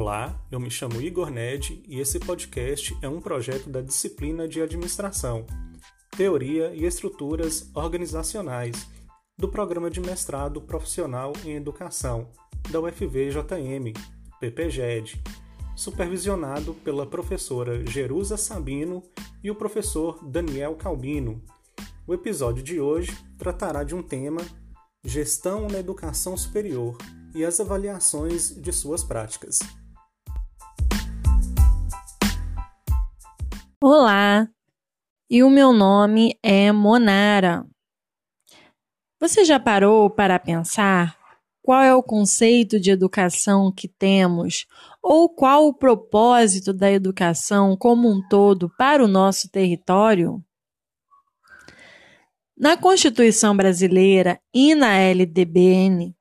Olá, eu me chamo Igor Ned e esse podcast é um projeto da disciplina de Administração, Teoria e Estruturas Organizacionais do Programa de Mestrado Profissional em Educação da UFVJM, PPGED, supervisionado pela professora Jerusa Sabino e o professor Daniel Calbino. O episódio de hoje tratará de um tema Gestão na Educação Superior e as avaliações de suas práticas. Olá, e o meu nome é Monara. Você já parou para pensar qual é o conceito de educação que temos ou qual o propósito da educação como um todo para o nosso território? Na Constituição Brasileira e na LDBN,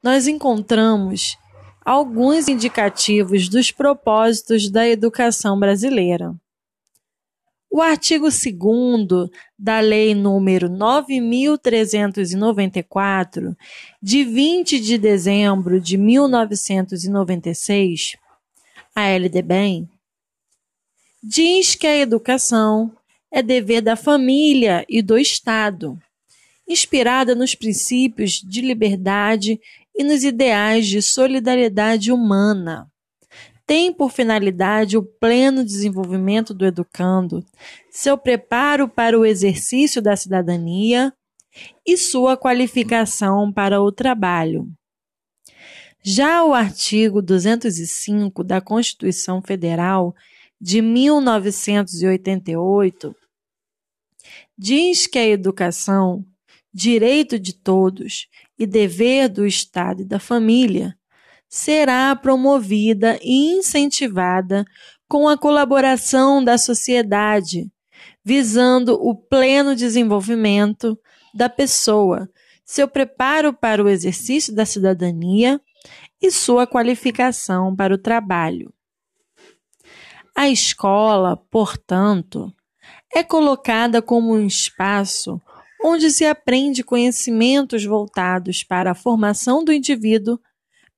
nós encontramos alguns indicativos dos propósitos da educação brasileira. O artigo 2 da Lei número 9394, de 20 de dezembro de 1996, a LDBEM, diz que a educação é dever da família e do Estado, inspirada nos princípios de liberdade e nos ideais de solidariedade humana tem por finalidade o pleno desenvolvimento do educando, seu preparo para o exercício da cidadania e sua qualificação para o trabalho. Já o artigo 205 da Constituição Federal de 1988 diz que a educação, direito de todos e dever do Estado e da família, será promovida e incentivada com a colaboração da sociedade, visando o pleno desenvolvimento da pessoa, seu preparo para o exercício da cidadania e sua qualificação para o trabalho. A escola, portanto, é colocada como um espaço onde se aprende conhecimentos voltados para a formação do indivíduo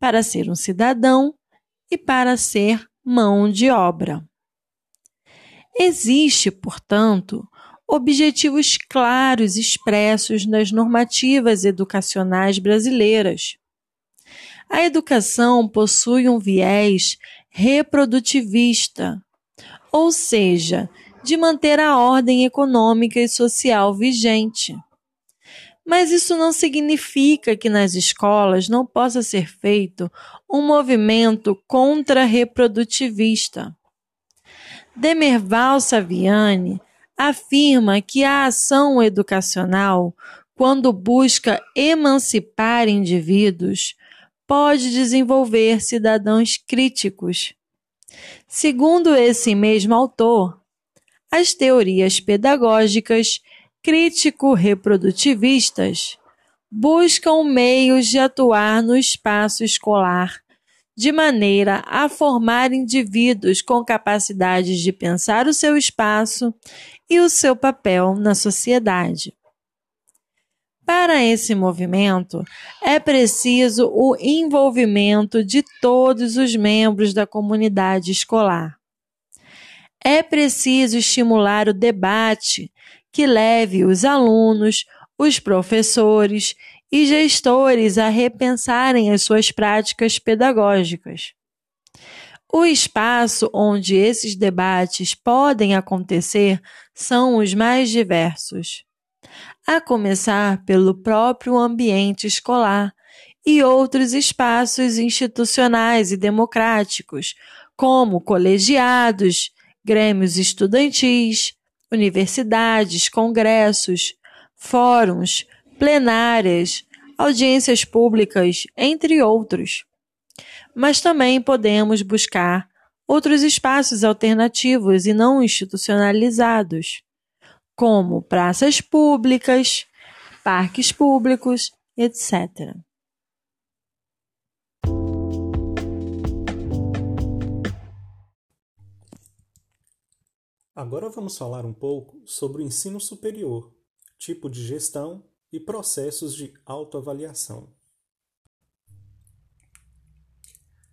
para ser um cidadão e para ser mão de obra. Existe, portanto, objetivos claros expressos nas normativas educacionais brasileiras. A educação possui um viés reprodutivista, ou seja, de manter a ordem econômica e social vigente. Mas isso não significa que nas escolas não possa ser feito um movimento contra-reprodutivista. Demerval Saviani afirma que a ação educacional, quando busca emancipar indivíduos, pode desenvolver cidadãos críticos. Segundo esse mesmo autor, as teorias pedagógicas crítico-reprodutivistas buscam meios de atuar no espaço escolar de maneira a formar indivíduos com capacidades de pensar o seu espaço e o seu papel na sociedade. Para esse movimento, é preciso o envolvimento de todos os membros da comunidade escolar. É preciso estimular o debate que leve os alunos, os professores e gestores a repensarem as suas práticas pedagógicas. O espaço onde esses debates podem acontecer são os mais diversos, a começar pelo próprio ambiente escolar e outros espaços institucionais e democráticos, como colegiados, grêmios estudantis, universidades, congressos, fóruns, plenárias, audiências públicas, entre outros. Mas também podemos buscar outros espaços alternativos e não institucionalizados, como praças públicas, parques públicos, etc. Agora vamos falar um pouco sobre o ensino superior, tipo de gestão e processos de autoavaliação.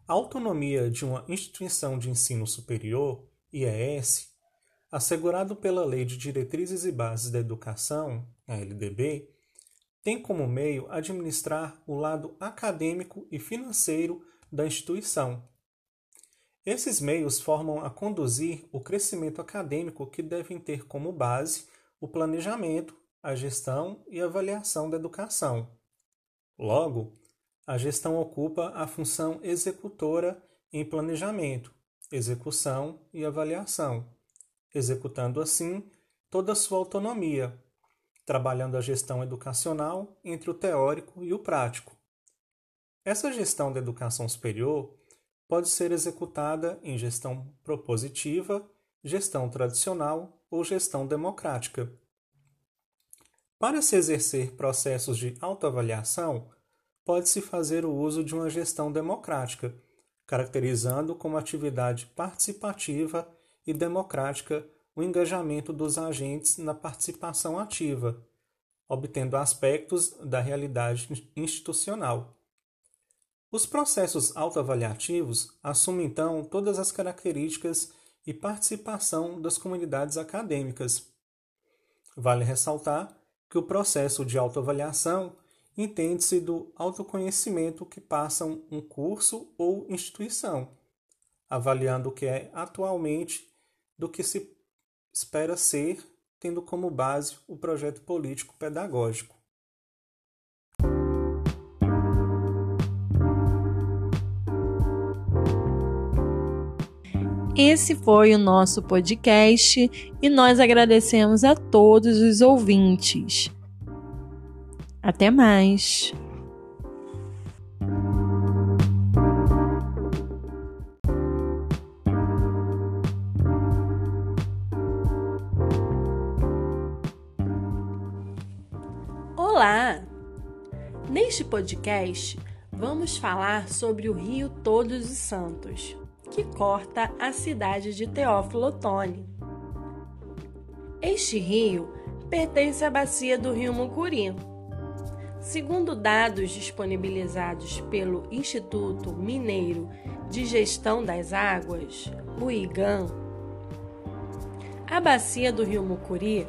A autonomia de uma instituição de ensino superior, IES, assegurado pela Lei de Diretrizes e Bases da Educação, a LDB, tem como meio administrar o lado acadêmico e financeiro da instituição. Esses meios formam a conduzir o crescimento acadêmico que devem ter como base o planejamento, a gestão e a avaliação da educação. Logo, a gestão ocupa a função executora em planejamento, execução e avaliação, executando assim toda a sua autonomia, trabalhando a gestão educacional entre o teórico e o prático. Essa gestão da educação superior pode ser executada em gestão propositiva, gestão tradicional ou gestão democrática. Para se exercer processos de autoavaliação, pode-se fazer o uso de uma gestão democrática, caracterizando como atividade participativa e democrática o engajamento dos agentes na participação ativa, obtendo aspectos da realidade institucional. Os processos autoavaliativos assumem então todas as características e participação das comunidades acadêmicas. Vale ressaltar que o processo de autoavaliação entende-se do autoconhecimento que passam um curso ou instituição, avaliando o que é atualmente do que se espera ser, tendo como base o projeto político pedagógico. Esse foi o nosso podcast e nós agradecemos a todos os ouvintes. Até mais! Olá! Neste podcast, vamos falar sobre o Rio Todos os Santos, que corta a cidade de Teófilo Otoni. Este rio pertence à bacia do Rio Mucuri. Segundo dados disponibilizados pelo Instituto Mineiro de Gestão das Águas, o a bacia do Rio Mucuri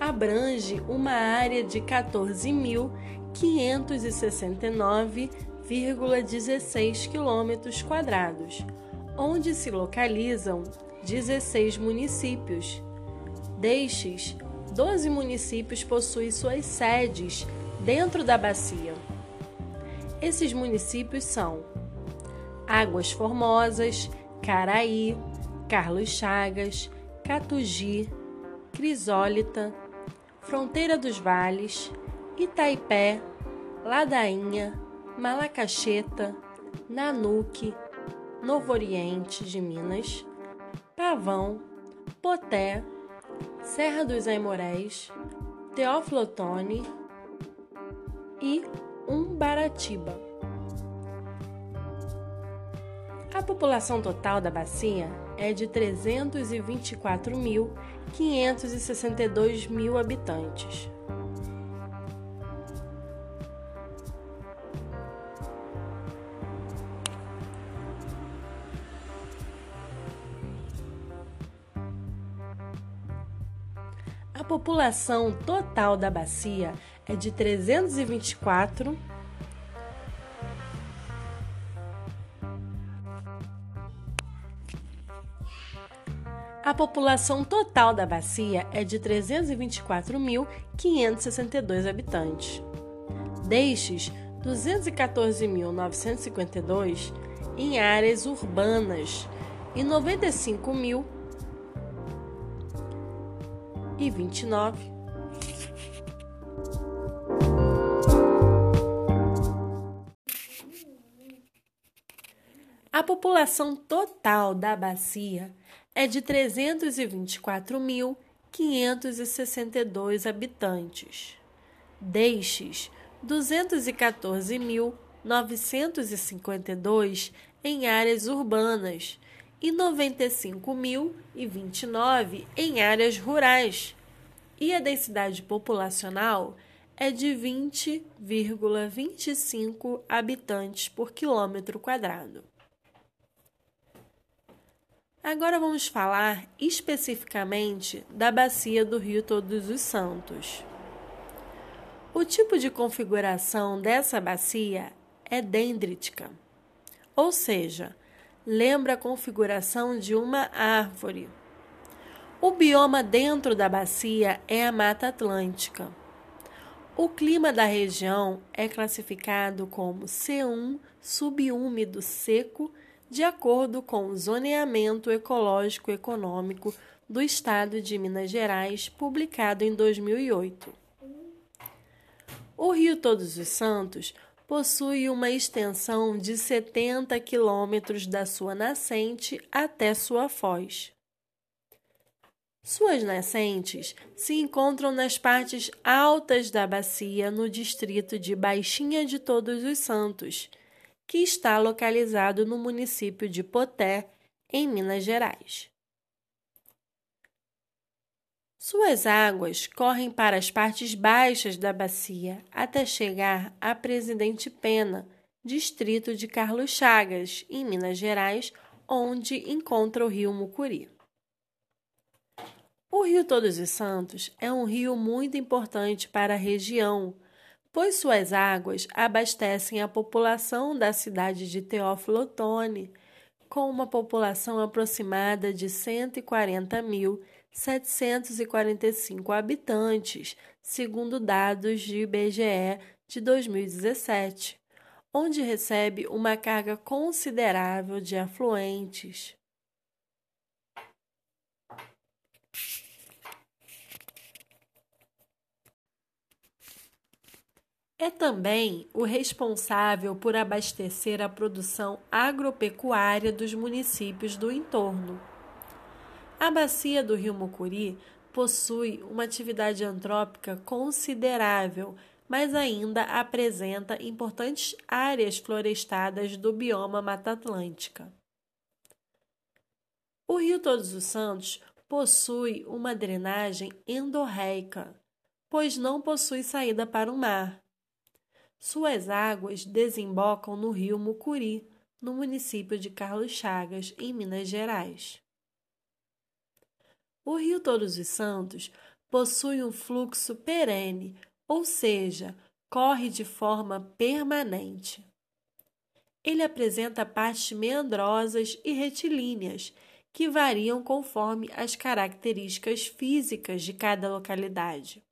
abrange uma área de 14.569,16 km quadrados, onde se localizam 16 municípios. Destes, 12 municípios possuem suas sedes dentro da bacia. Esses municípios são Águas Formosas, Caraí, Carlos Chagas, Catugi, Crisólita, Fronteira dos Vales, Itaipé, Ladainha, Malacacheta, Nanuque, Novo Oriente de Minas, Pavão, Poté, Serra dos Aimorés, Teófilo Otoni e Umbaratiba. A população total da bacia é de 324.562 mil habitantes. População total da bacia é de 324 A população total da bacia é de 324.562 habitantes. Destes, 214.952 em áreas urbanas e 95.000 e 29. A população total da bacia é de 324.562 habitantes. Destes, 214.952 em áreas urbanas e 95.029 em áreas rurais, e a densidade populacional é de 20,25 habitantes por quilômetro quadrado. Agora vamos falar especificamente da bacia do Rio Todos os Santos. O tipo de configuração dessa bacia é dendrítica, ou seja, lembra a configuração de uma árvore. O bioma dentro da bacia é a Mata Atlântica. O clima da região é classificado como C1 subúmido seco de acordo com o Zoneamento Ecológico Econômico do Estado de Minas Gerais, publicado em 2008. O Rio Todos os Santos possui uma extensão de 70 quilômetros da sua nascente até sua foz. Suas nascentes se encontram nas partes altas da bacia no distrito de Baixinha de Todos os Santos que está localizado no município de Poté, em Minas Gerais. Suas águas correm para as partes baixas da bacia até chegar a Presidente Pena, distrito de Carlos Chagas, em Minas Gerais, onde encontra o rio Mucuri. O Rio Todos os Santos é um rio muito importante para a região, pois suas águas abastecem a população da cidade de Teófilo Otoni, com uma população aproximada de 140.745 habitantes, segundo dados de IBGE de 2017, onde recebe uma carga considerável de afluentes. é também o responsável por abastecer a produção agropecuária dos municípios do entorno. A bacia do Rio Mucuri possui uma atividade antrópica considerável, mas ainda apresenta importantes áreas florestadas do bioma Mata Atlântica. O Rio Todos os Santos possui uma drenagem endorreica, pois não possui saída para o mar. Suas águas desembocam no rio Mucuri, no município de Carlos Chagas, em Minas Gerais. O Rio Todos os Santos possui um fluxo perene, ou seja, corre de forma permanente. Ele apresenta partes meandrosas e retilíneas, que variam conforme as características físicas de cada localidade.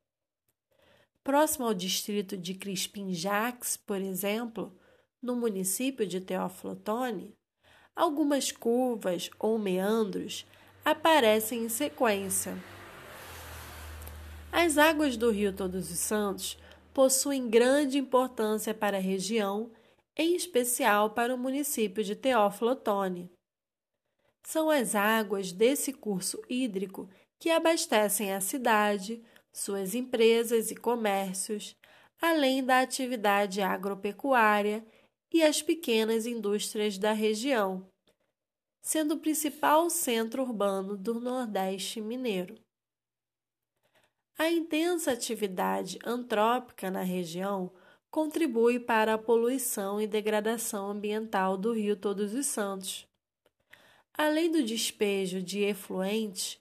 Próximo ao distrito de Crispim-Jax, por exemplo, no município de Teófilo Otoni, algumas curvas ou meandros aparecem em sequência. As águas do Rio Todos os Santos possuem grande importância para a região, em especial para o município de Teófilo Otoni. São as águas desse curso hídrico que abastecem a cidade, suas empresas e comércios, além da atividade agropecuária e as pequenas indústrias da região, sendo o principal centro urbano do Nordeste mineiro. A intensa atividade antrópica na região contribui para a poluição e degradação ambiental do Rio Todos os Santos. Além do despejo de efluentes,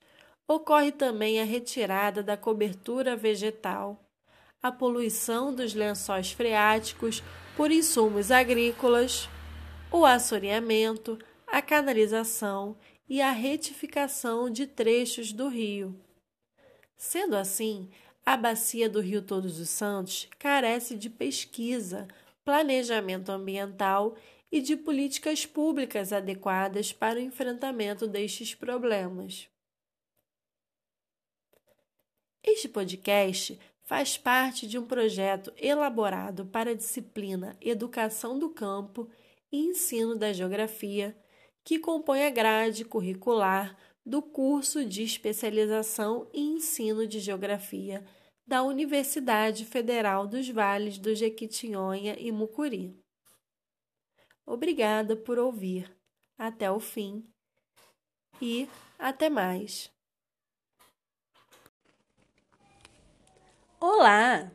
Ocorre também a retirada da cobertura vegetal, a poluição dos lençóis freáticos por insumos agrícolas, o assoreamento, a canalização e a retificação de trechos do rio. Sendo assim, a bacia do Rio Todos os Santos carece de pesquisa, planejamento ambiental e de políticas públicas adequadas para o enfrentamento destes problemas. Este podcast faz parte de um projeto elaborado para a disciplina Educação do Campo e Ensino da Geografia, que compõe a grade curricular do curso de especialização e ensino de Geografia da Universidade Federal dos Vales do Jequitinhonha e Mucuri. Obrigada por ouvir até o fim e até mais. Olá!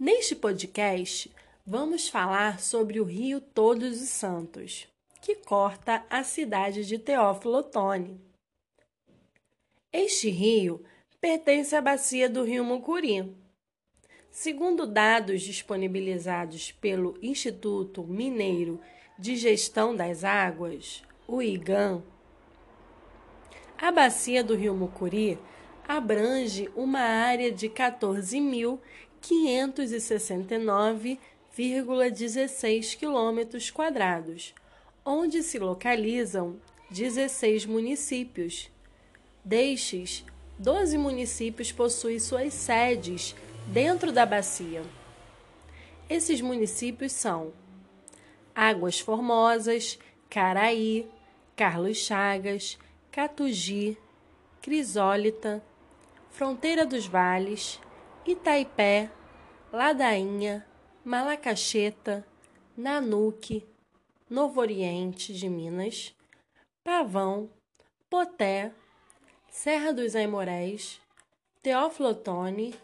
Neste podcast, vamos falar sobre o Rio Todos os Santos, que corta a cidade de Teófilo Otoni. Este rio pertence à bacia do rio Mucuri. Segundo dados disponibilizados pelo Instituto Mineiro de Gestão das Águas, o IGAM, a bacia do rio Mucuri abrange uma área de 14.569,16 quilômetros quadrados, onde se localizam 16 municípios. Destes, 12 municípios possuem suas sedes dentro da bacia. Esses municípios são Águas Formosas, Caraí, Carlos Chagas, Catugi, Crisólita, Fronteira dos Vales, Itaipé, Ladainha, Malacacheta, Nanuque, Novo Oriente de Minas, Pavão, Poté, Serra dos Aimorés, Teófilo Otoni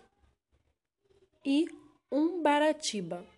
e Umbaratiba.